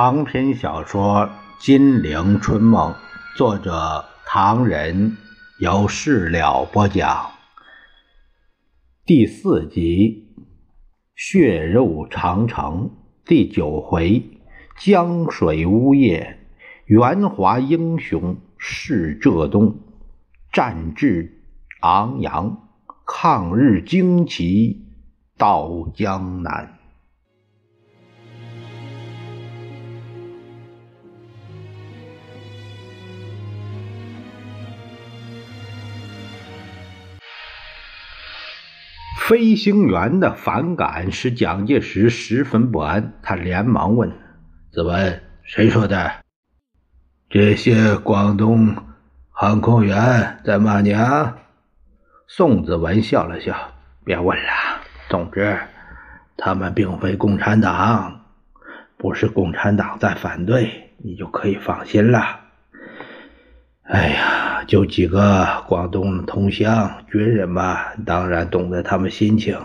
长篇小说《金陵春梦》，作者唐人，由事了播讲。第四集《血肉长城》第九回：江水呜咽，元华英雄逝浙东，战志昂扬，抗日旌旗到江南。飞行员的反感使蒋介石十分不安，他连忙问：“子文，谁说的？这些广东航空员在骂娘？”宋子文笑了笑：“别问了，总之，他们并非共产党，不是共产党在反对，你就可以放心了。”哎呀，就几个广东同乡军人嘛，当然懂得他们心情。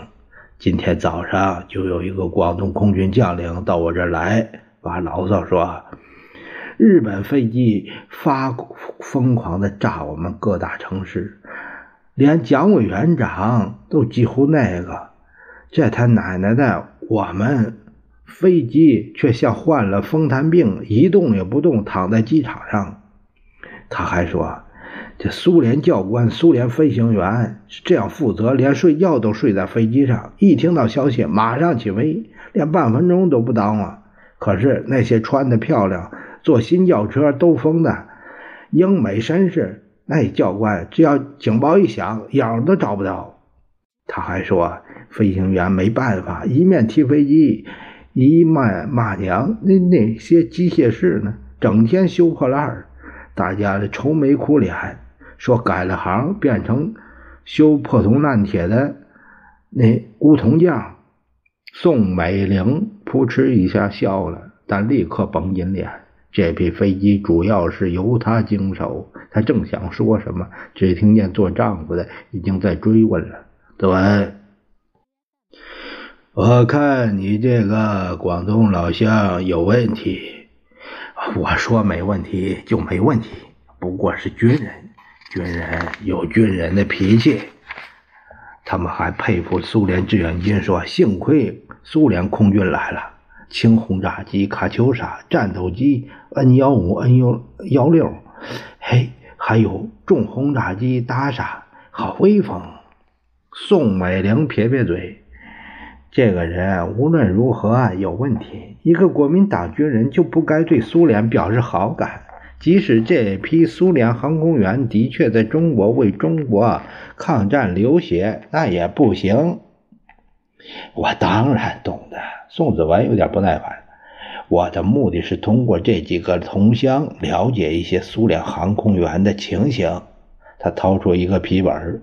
今天早上就有一个广东空军将领到我这儿来，发牢骚说，日本飞机发疯狂的炸我们各大城市，连蒋委员长都几乎那个。这他奶奶的，我们飞机却像患了风痰病，一动也不动，躺在机场上。他还说：“这苏联教官、苏联飞行员是这样负责，连睡觉都睡在飞机上，一听到消息马上起飞，连半分钟都不耽误。可是那些穿的漂亮、坐新轿车兜风的英美绅士，那教官只要警报一响，影都找不到。”他还说：“飞行员没办法，一面踢飞机，一面骂娘。那那些机械师呢，整天修破烂儿。”大家的愁眉苦脸，说改了行变成修破铜烂铁的那古铜匠。宋美龄扑哧一下笑了，但立刻绷紧脸。这批飞机主要是由他经手。他正想说什么，只听见做丈夫的已经在追问了：“对，我看你这个广东老乡有问题。”我说没问题就没问题，不过是军人，军人有军人的脾气。他们还佩服苏联志愿军，说幸亏苏联空军来了，轻轰炸机卡秋莎、战斗机 N 幺五、N 幺幺六，嘿，还有重轰炸机达莎，好威风。宋美龄撇撇嘴。这个人无论如何有问题。一个国民党军人就不该对苏联表示好感，即使这批苏联航空员的确在中国为中国抗战流血，那也不行。我当然懂得。宋子文有点不耐烦。我的目的是通过这几个同乡了解一些苏联航空员的情形。他掏出一个皮本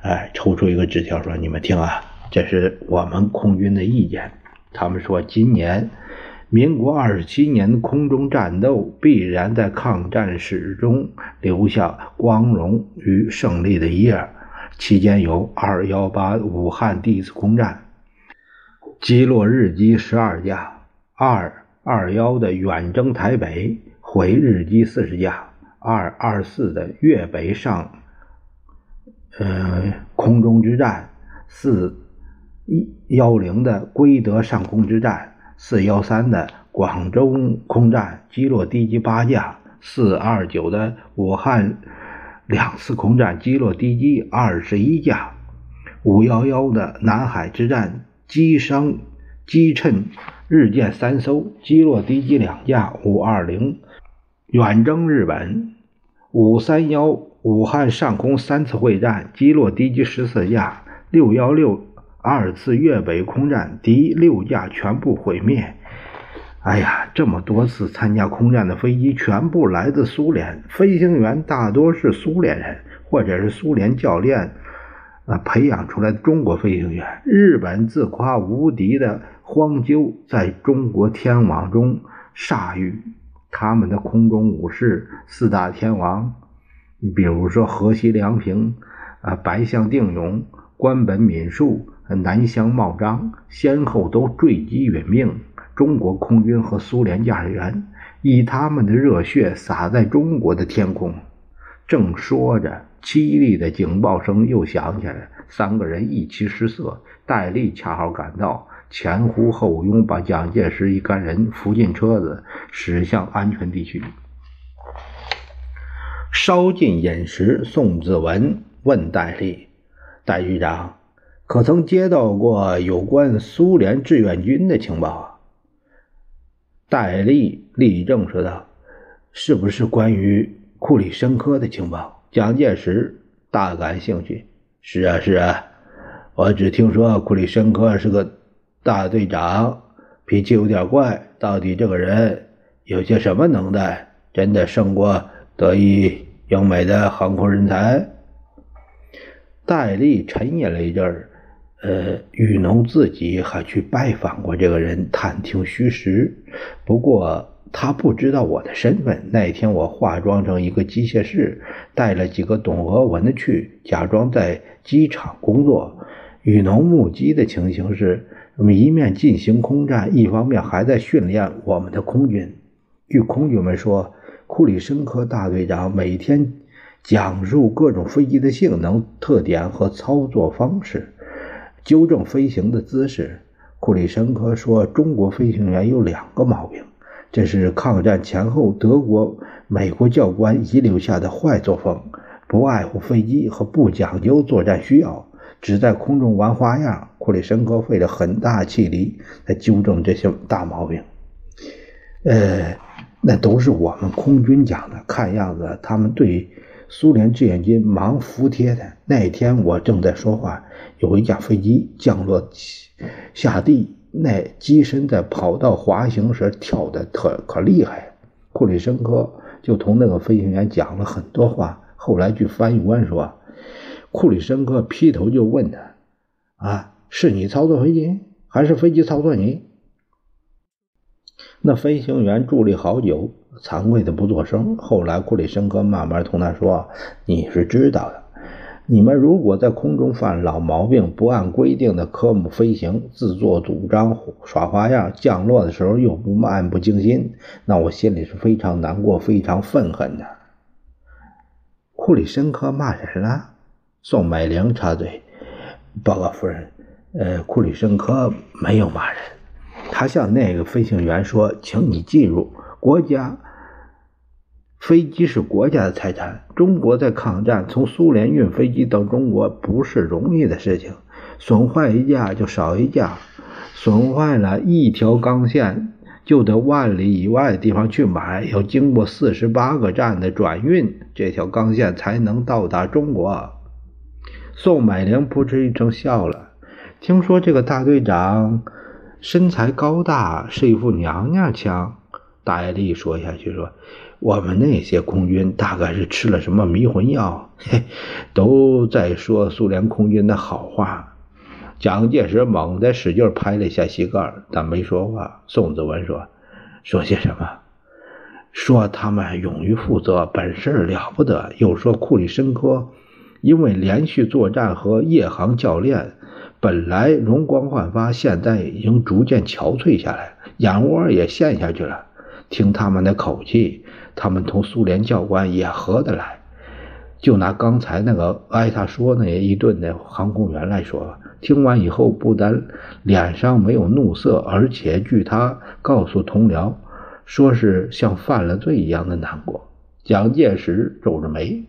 哎，抽出一个纸条说：“你们听啊。”这是我们空军的意见。他们说，今年民国二十七年空中战斗必然在抗战史中留下光荣与胜利的一页。期间有二幺八武汉第一次空战，击落日机十二架；二二幺的远征台北，毁日机四十架；二二四的粤北上，呃，空中之战四。一幺零的归德上空之战，四幺三的广州空战击落敌机八架，四二九的武汉两次空战击落敌机二十一架，五幺幺的南海之战击伤击沉日舰三艘，击落敌机两架，五二零远征日本，五三幺武汉上空三次会战击落敌机十四架，六幺六。二次粤北空战，敌六架全部毁灭。哎呀，这么多次参加空战的飞机全部来自苏联，飞行员大多是苏联人，或者是苏联教练啊培养出来的中国飞行员。日本自夸无敌的荒鸠在中国天网中铩羽，他们的空中武士四大天王，比如说河西良平啊，白象定勇，关本敏树。南湘茂章先后都坠机殒命，中国空军和苏联驾驶员，以他们的热血洒在中国的天空。正说着，凄厉的警报声又响起来，三个人一齐失色。戴笠恰好赶到，前呼后拥，把蒋介石一干人扶进车子，驶向安全地区。稍尽饮食，宋子文问戴笠：“戴局长。”可曾接到过有关苏联志愿军的情报啊？戴笠立正说道：“是不是关于库里申科的情报？”蒋介石大感兴趣：“是啊，是啊，我只听说库里申科是个大队长，脾气有点怪。到底这个人有些什么能耐？真的胜过德意英美的航空人才？”戴笠沉吟了一阵儿。呃，雨农自己还去拜访过这个人，探听虚实。不过他不知道我的身份。那天我化妆成一个机械师，带了几个懂俄文的去，假装在机场工作。雨农目击的情形是，我们一面进行空战，一方面还在训练我们的空军。据空军们说，库里申科大队长每天讲述各种飞机的性能、特点和操作方式。纠正飞行的姿势，库里申科说：“中国飞行员有两个毛病，这是抗战前后德国、美国教官遗留下的坏作风：不爱护飞机和不讲究作战需要，只在空中玩花样。”库里申科费了很大气力来纠正这些大毛病。呃，那都是我们空军讲的，看样子他们对。苏联志愿军忙服帖的那天，我正在说话，有一架飞机降落下地，那机身在跑道滑行时跳的特可厉害。库里申科就同那个飞行员讲了很多话。后来据翻译官说，库里申科劈头就问他：“啊，是你操作飞机，还是飞机操作你？”那飞行员伫立好久。惭愧的不作声。后来库里申科慢慢同他说：“你是知道的，你们如果在空中犯老毛病，不按规定的科目飞行，自作主张耍花样，降落的时候又不漫不经心，那我心里是非常难过，非常愤恨的。”库里申科骂人了。宋美龄插嘴：“报告夫人，呃，库里申科没有骂人，他向那个飞行员说，请你记住，国家。”飞机是国家的财产。中国在抗战，从苏联运飞机到中国不是容易的事情，损坏一架就少一架，损坏了一条钢线就得万里以外的地方去买，要经过四十八个站的转运，这条钢线才能到达中国。宋美龄扑哧一声笑了。听说这个大队长身材高大，是一副娘娘腔。戴笠说下去说。我们那些空军大概是吃了什么迷魂药，嘿，都在说苏联空军的好话。蒋介石猛地使劲拍了一下膝盖，但没说话。宋子文说：“说些什么？说他们勇于负责，本事了不得。又说库里申科因为连续作战和夜航教练，本来容光焕发，现在已经逐渐憔悴下来，眼窝也陷下去了。听他们的口气。”他们同苏联教官也合得来。就拿刚才那个挨他说那一顿的航空员来说，听完以后不但脸上没有怒色，而且据他告诉同僚，说是像犯了罪一样的难过。蒋介石皱着眉：“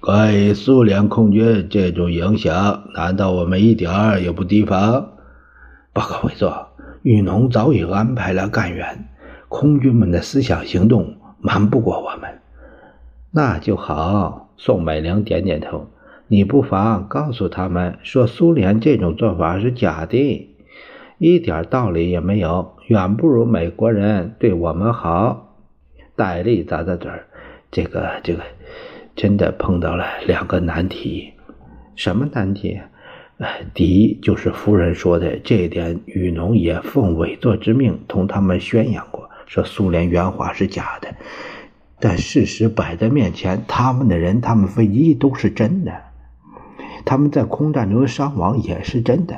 关于苏联空军这种影响，难道我们一点儿也不提防？”报告委座，玉农早已安排了干员。空军们的思想行动瞒不过我们，那就好。宋美龄点点头。你不妨告诉他们说，苏联这种做法是假的，一点道理也没有，远不如美国人对我们好。戴笠咂咂嘴，这个这个，真的碰到了两个难题。什么难题？第一就是夫人说的这一点，雨农也奉委座之命同他们宣扬过。说苏联原话是假的，但事实摆在面前，他们的人、他们飞机都是真的，他们在空战中的伤亡也是真的。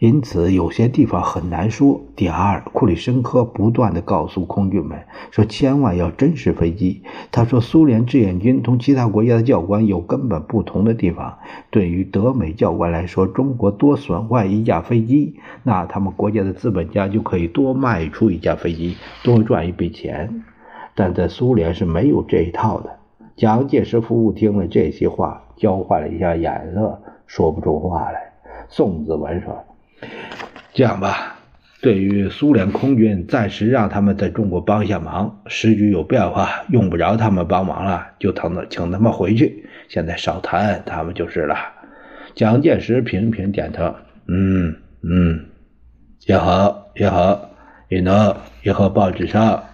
因此，有些地方很难说。第二，库里申科不断地告诉空军们说：“千万要珍视飞机。”他说：“苏联志愿军同其他国家的教官有根本不同的地方。对于德美教官来说，中国多损坏一架飞机，那他们国家的资本家就可以多卖出一架飞机，多赚一笔钱。但在苏联是没有这一套的。”蒋介石夫妇听了这些话，交换了一下眼色，说不出话来。宋子文说。这样吧，对于苏联空军，暂时让他们在中国帮一下忙。时局有变化，用不着他们帮忙了，就等着请他们回去。现在少谈他们就是了。蒋介石频频点头，嗯嗯，也好也好。以后以后报纸上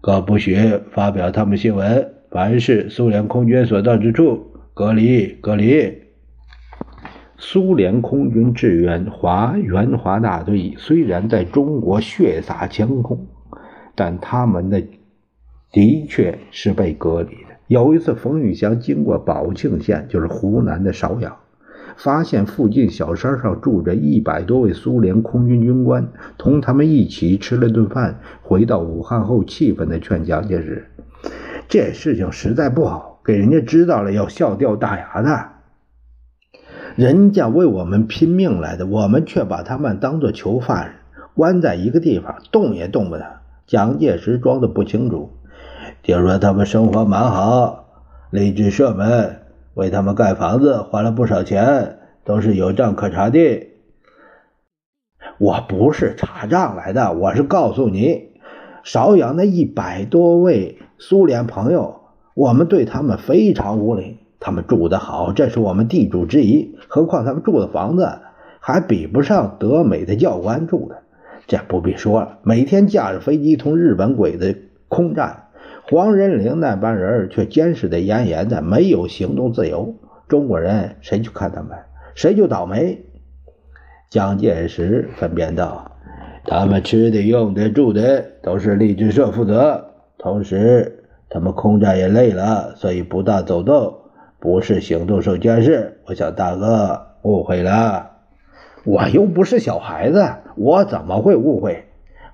可不许发表他们新闻，凡是苏联空军所到之处，隔离隔离。苏联空军志愿华援华大队虽然在中国血洒江空，但他们的的确是被隔离的。有一次，冯玉祥经过宝庆县，就是湖南的邵阳，发现附近小山上住着一百多位苏联空军军官，同他们一起吃了顿饭。回到武汉后，气愤地劝蒋介石：“这事情实在不好，给人家知道了要笑掉大牙的。”人家为我们拼命来的，我们却把他们当作囚犯，关在一个地方，动也动不得。蒋介石装的不清楚，听说他们生活蛮好，励志社们为他们盖房子花了不少钱，都是有账可查的。我不是查账来的，我是告诉你，邵阳那一百多位苏联朋友，我们对他们非常无礼。他们住得好，这是我们地主之谊。何况他们住的房子还比不上德美的教官住的，这不必说了。每天驾着飞机同日本鬼子空战，黄仁霖那帮人却监视的严严的，没有行动自由。中国人谁去看他们，谁就倒霉。蒋介石分辨道：“他们吃的、用的、住的都是励志社负责，同时他们空战也累了，所以不大走动。”不是行动受监视，我想大哥误会了。我又不是小孩子，我怎么会误会？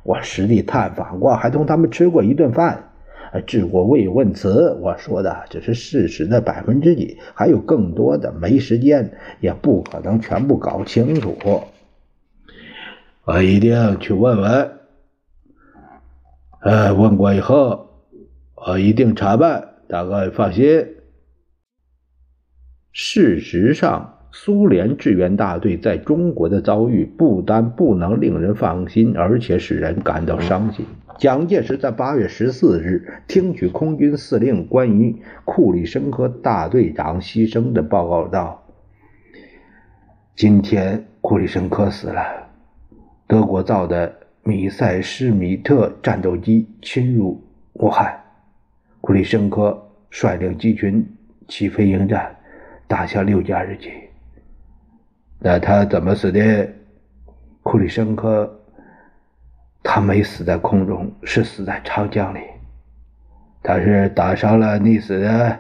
我实地探访过，还同他们吃过一顿饭，致过慰问词。我说的只是事实的百分之几，还有更多的没时间，也不可能全部搞清楚。我一定去问问。呃，问过以后，我一定查办，大哥放心。事实上，苏联志愿大队在中国的遭遇不但不能令人放心，而且使人感到伤心。蒋介石在八月十四日听取空军司令关于库里申科大队长牺牲的报告道：“今天库里申科死了，德国造的米塞施米特战斗机侵入武汉，库里申科率领机群起飞迎战。”打下六架日军，那他怎么死的？库里申科，他没死在空中，是死在长江里。他是打伤了溺死的？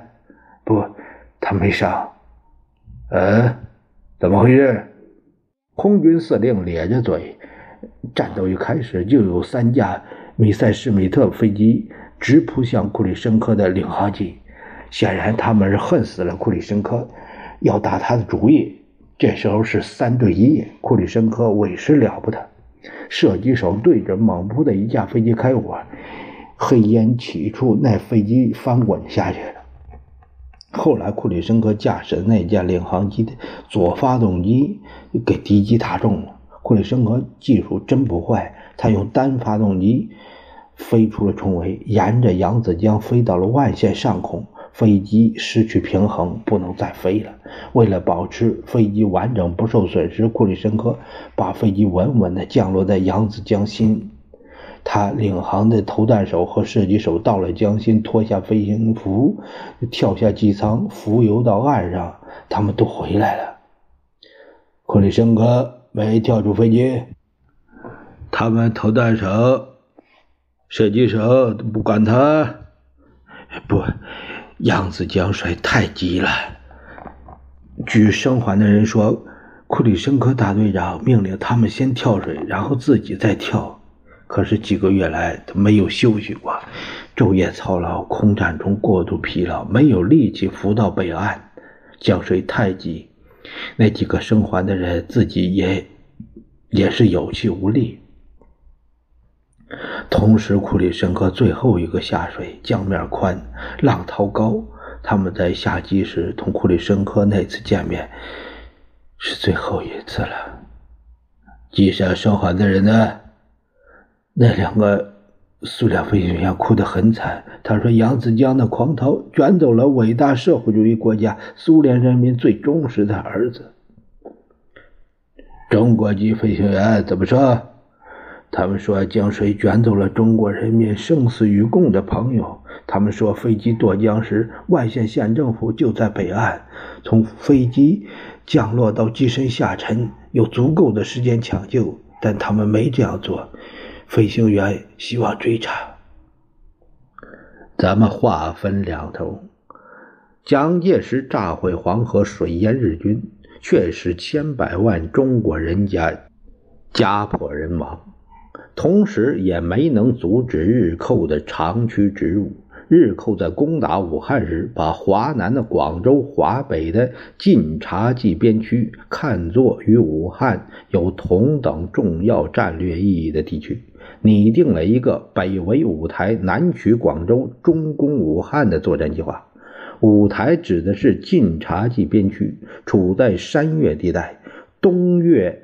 不，他没伤。嗯，怎么回事？空军司令咧着嘴。战斗一开始就有三架米塞施米特飞机直扑向库里申科的领航机，显然他们是恨死了库里申科。要打他的主意，这时候是三对一，库里申科委实了不得。射击手对着猛扑的一架飞机开火，黑烟起处，那飞机翻滚下去了。后来库里申科驾驶的那架领航机的左发动机给敌机打中了。库里申科技术真不坏，他用单发动机飞出了重围，沿着扬子江飞到了万县上空。飞机失去平衡，不能再飞了。为了保持飞机完整不受损失，库里申科把飞机稳稳地降落在扬子江心。他领航的投弹手和射击手到了江心，脱下飞行服，跳下机舱，浮游到岸上。他们都回来了。库里申科没跳出飞机，他们投弹手、射击手都不管他，不。扬子江水太急了。据生还的人说，库里申科大队长命令他们先跳水，然后自己再跳。可是几个月来，他没有休息过，昼夜操劳，空战中过度疲劳，没有力气浮到北岸。江水太急，那几个生还的人自己也也是有气无力。同时，库里申科最后一个下水，江面宽，浪涛高。他们在下机时同库里申科那次见面。是最后一次了。机上生还的人呢？那两个苏联飞行员哭得很惨。他说：“扬子江的狂涛卷走了伟大社会主义国家苏联人民最忠实的儿子。”中国籍飞行员怎么说？他们说江水卷走了中国人民生死与共的朋友。他们说飞机夺江时，外县县政府就在北岸，从飞机。降落到机身下沉，有足够的时间抢救，但他们没这样做。飞行员希望追查。咱们话分两头：蒋介石炸毁黄河，水淹日军，却使千百万中国人家家破人亡，同时也没能阻止日寇的长驱直入。日寇在攻打武汉时，把华南的广州、华北的晋察冀边区看作与武汉有同等重要战略意义的地区，拟定了一个北围五台、南取广州、中攻武汉的作战计划。五台指的是晋察冀边区，处在山岳地带，东越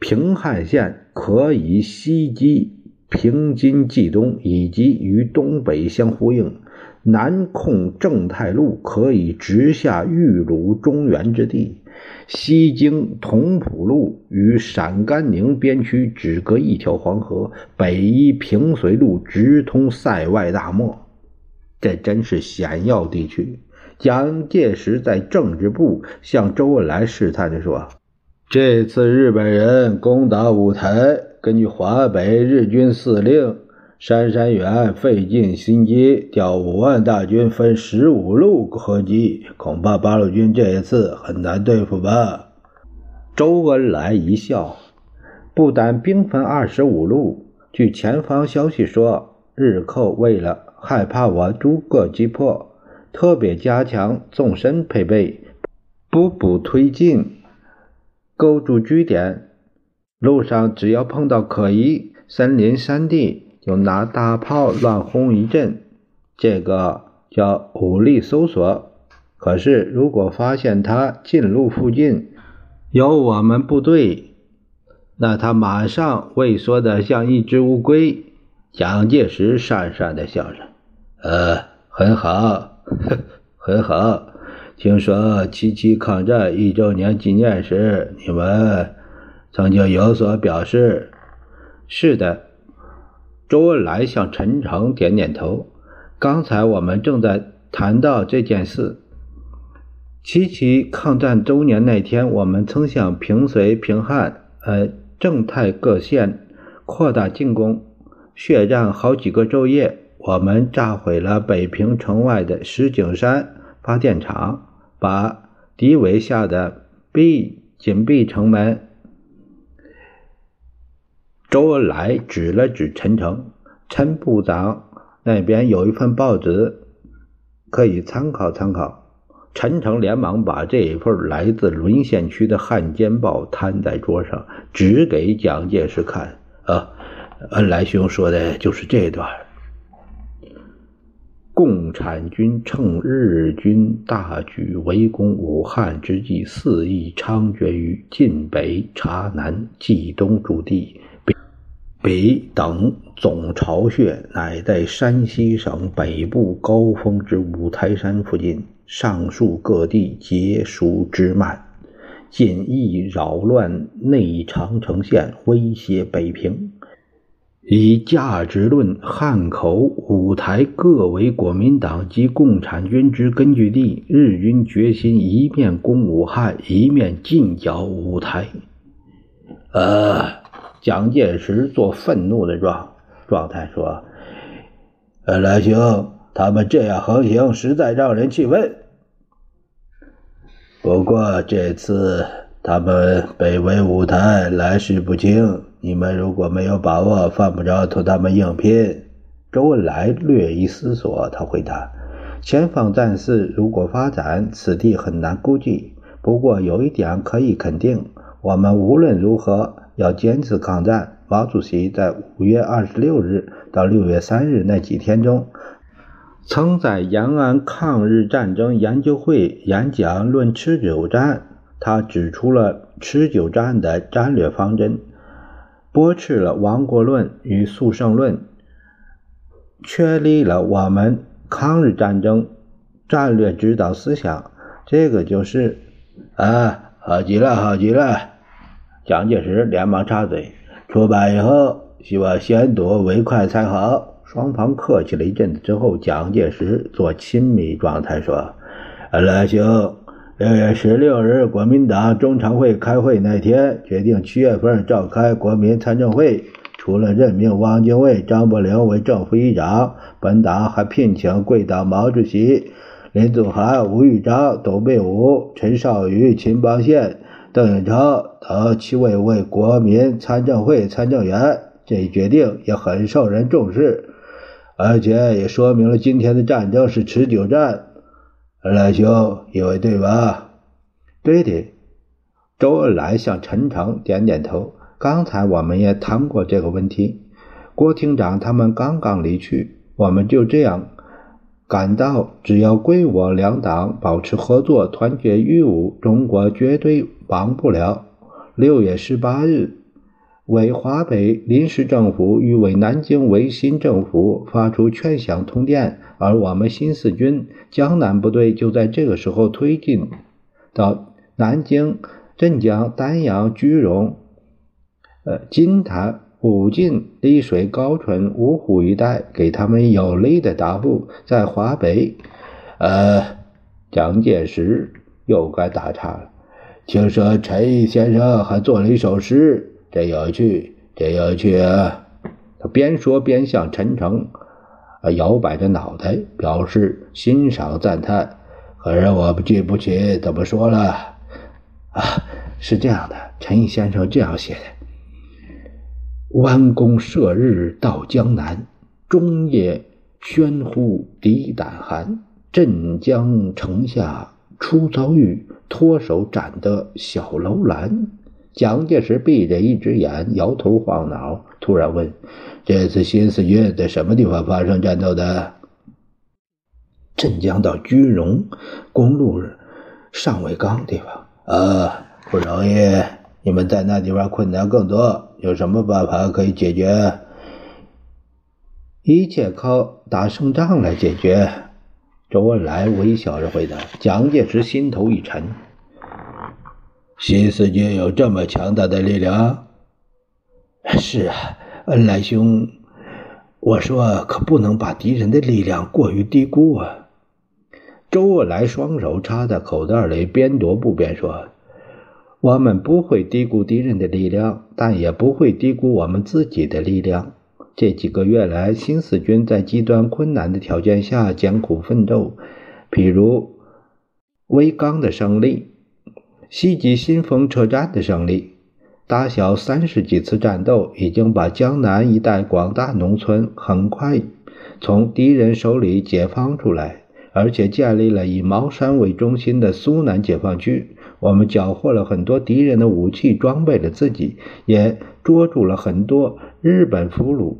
平汉线，可以西击。平津冀东以及与东北相呼应，南控正太路可以直下豫鲁中原之地；西经同蒲路与陕甘宁边区只隔一条黄河；北依平绥路直通塞外大漠。这真是险要地区。蒋介石在政治部向周恩来试探着说：“这次日本人攻打五台。”根据华北日军司令杉山元费尽心机调五万大军分十五路合击，恐怕八路军这一次很难对付吧？周恩来一笑，不但兵分二十五路，据前方消息说，日寇为了害怕我逐个击破，特别加强纵深配备，步步推进，构筑据点。路上只要碰到可疑森林山地，就拿大炮乱轰一阵，这个叫武力搜索。可是如果发现他近路附近有我们部队，那他马上畏缩的像一只乌龟。蒋介石讪讪的笑着：“呃，很好，很好。听说七七抗战一周年纪念时，你们……”曾经有所表示，是的。周恩来向陈诚点点头。刚才我们正在谈到这件事。七七抗战周年那天，我们曾向平绥、平汉、呃正太各县扩大进攻，血战好几个昼夜。我们炸毁了北平城外的石景山发电厂，把敌围下的闭紧闭城门。周恩来指了指陈诚，陈部长那边有一份报纸，可以参考参考。陈诚连忙把这一份来自沦陷区的《汉奸报》摊在桌上，指给蒋介石看。啊，恩来兄说的就是这段：共产军趁日军大举围攻武汉之际，肆意猖獗于晋北、察南、冀东诸地。北北等总巢穴乃在山西省北部高峰之五台山附近，上述各地皆属之慢，尽意扰乱内长城线，威胁北平。以价值论，汉口、五台各为国民党及共产军之根据地。日军决心一面攻武汉，一面进剿五台。呃。蒋介石做愤怒的状状态说：“恩来兄，他们这样横行，实在让人气愤。不过这次他们北围五台，来势不轻。你们如果没有把握，犯不着同他们硬拼。”周恩来略一思索，他回答：“前方战事如果发展，此地很难估计。不过有一点可以肯定，我们无论如何要坚持抗战。”毛主席在五月二十六日到六月三日那几天中，曾在延安抗日战争研究会演讲论持久战。他指出了持久战的战略方针，驳斥了亡国论与速胜论。确立了我们抗日战争战略指导思想，这个就是啊，好极了，好极了！蒋介石连忙插嘴：“出版以后，希望先睹为快才好。”双方客气了一阵子之后，蒋介石做亲密状态说：“来兄，六月十六日，国民党中常会开会那天，决定七月份召开国民参政会。”除了任命汪精卫、张伯苓为正副议长，本党还聘请贵党毛主席、林祖涵、吴玉章、董必武、陈绍宇、秦邦宪、邓颖超等七位为国民参政会参政员。这一决定也很受人重视，而且也说明了今天的战争是持久战。老兄，以为对吧？对的。周恩来向陈诚点点头。刚才我们也谈过这个问题，郭厅长他们刚刚离去，我们就这样感到，只要贵我两党保持合作、团结御侮，中国绝对亡不了。六月十八日，为华北临时政府与为南京维新政府发出劝降通电，而我们新四军江南部队就在这个时候推进到南京、镇江、丹阳、句容。呃，金坛、武进、丽水、高淳、芜湖一带给他们有力的答复，在华北，呃，蒋介石又该打岔了。听说陈毅先生还做了一首诗，真有趣，真有趣啊！他边说边向陈诚啊摇摆着脑袋，表示欣赏赞叹。可是我不记不起怎么说了啊？是这样的，陈先生这样写的。弯弓射日到江南，中夜喧呼敌胆寒。镇江城下初遭遇，脱手斩得小楼兰。蒋介石闭着一只眼，摇头晃脑，突然问：“这次新四军在什么地方发生战斗的？”镇江到句容公路尚未刚地方。啊，不容易。你们在那地方困难更多。有什么办法可以解决？一切靠打胜仗来解决。周恩来微笑着回答。蒋介石心头一沉。新四军有这么强大的力量？是啊，恩来兄，我说可不能把敌人的力量过于低估啊。周恩来双手插在口袋里，边踱步边说。我们不会低估敌人的力量，但也不会低估我们自己的力量。这几个月来，新四军在极端困难的条件下艰苦奋斗，比如威刚的胜利、袭击新丰车站的胜利、打小三十几次战斗，已经把江南一带广大农村很快从敌人手里解放出来，而且建立了以茅山为中心的苏南解放区。我们缴获了很多敌人的武器，装备了自己，也捉住了很多日本俘虏。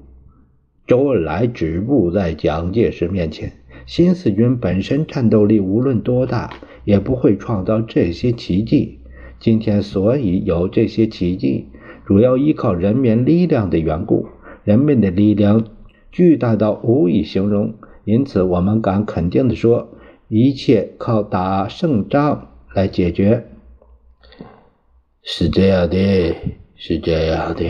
周恩来止步在蒋介石面前。新四军本身战斗力无论多大，也不会创造这些奇迹。今天所以有这些奇迹，主要依靠人民力量的缘故。人民的力量巨大到无以形容，因此我们敢肯定地说，一切靠打胜仗来解决。是这样的，是这样的。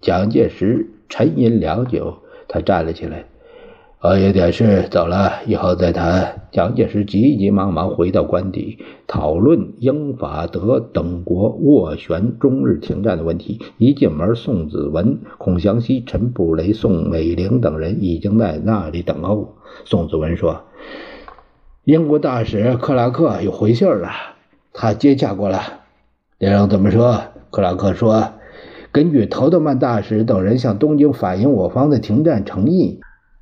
蒋介石沉吟良久，他站了起来。我有点事，走了，以后再谈。蒋介石急急忙忙回到官邸，讨论英法德等国斡旋中日停战的问题。一进门，宋子文、孔祥熙、陈布雷、宋美龄等人已经在那里等候。宋子文说：“英国大使克拉克有回信了，他接洽过了。”内容怎么说？克拉克说：“根据陶德曼大使等人向东京反映我方的停战诚意，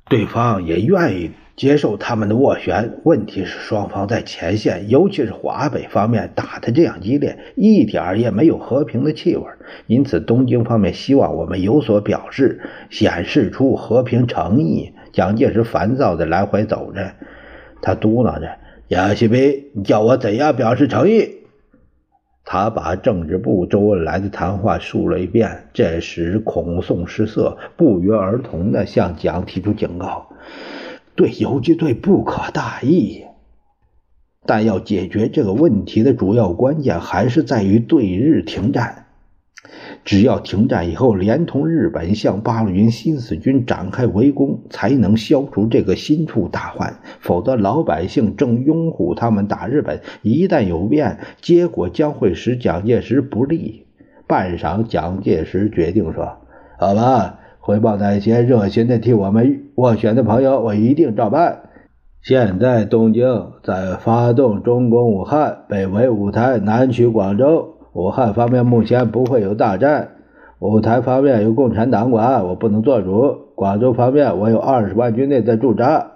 对方也愿意。”接受他们的斡旋，问题是双方在前线，尤其是华北方面打得这样激烈，一点儿也没有和平的气味。因此，东京方面希望我们有所表示，显示出和平诚意。蒋介石烦躁地来回走着，他嘟囔着：“杨锡斌，你叫我怎样表示诚意？”他把政治部周恩来的谈话述了一遍。这时，孔宋失色，不约而同地向蒋提出警告。对游击队不可大意，但要解决这个问题的主要关键还是在于对日停战。只要停战以后，连同日本向八路军新四军展开围攻，才能消除这个心腹大患。否则，老百姓正拥护他们打日本，一旦有变，结果将会使蒋介石不利。半晌，蒋介石决定说：“好吧。”回报那些热心的替我们斡旋的朋友，我一定照办。现在东京在发动中攻武汉，北围五台，南取广州。武汉方面目前不会有大战，舞台方面有共产党管，我不能做主。广州方面我有二十万军队在驻扎。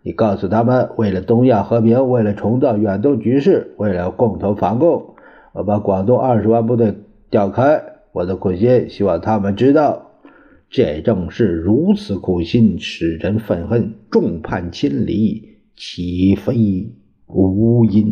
你告诉他们，为了东亚和平，为了重造远东局势，为了共同反共，我把广东二十万部队调开。我的苦心，希望他们知道。这正是如此苦心，使人愤恨，众叛亲离，岂非无因？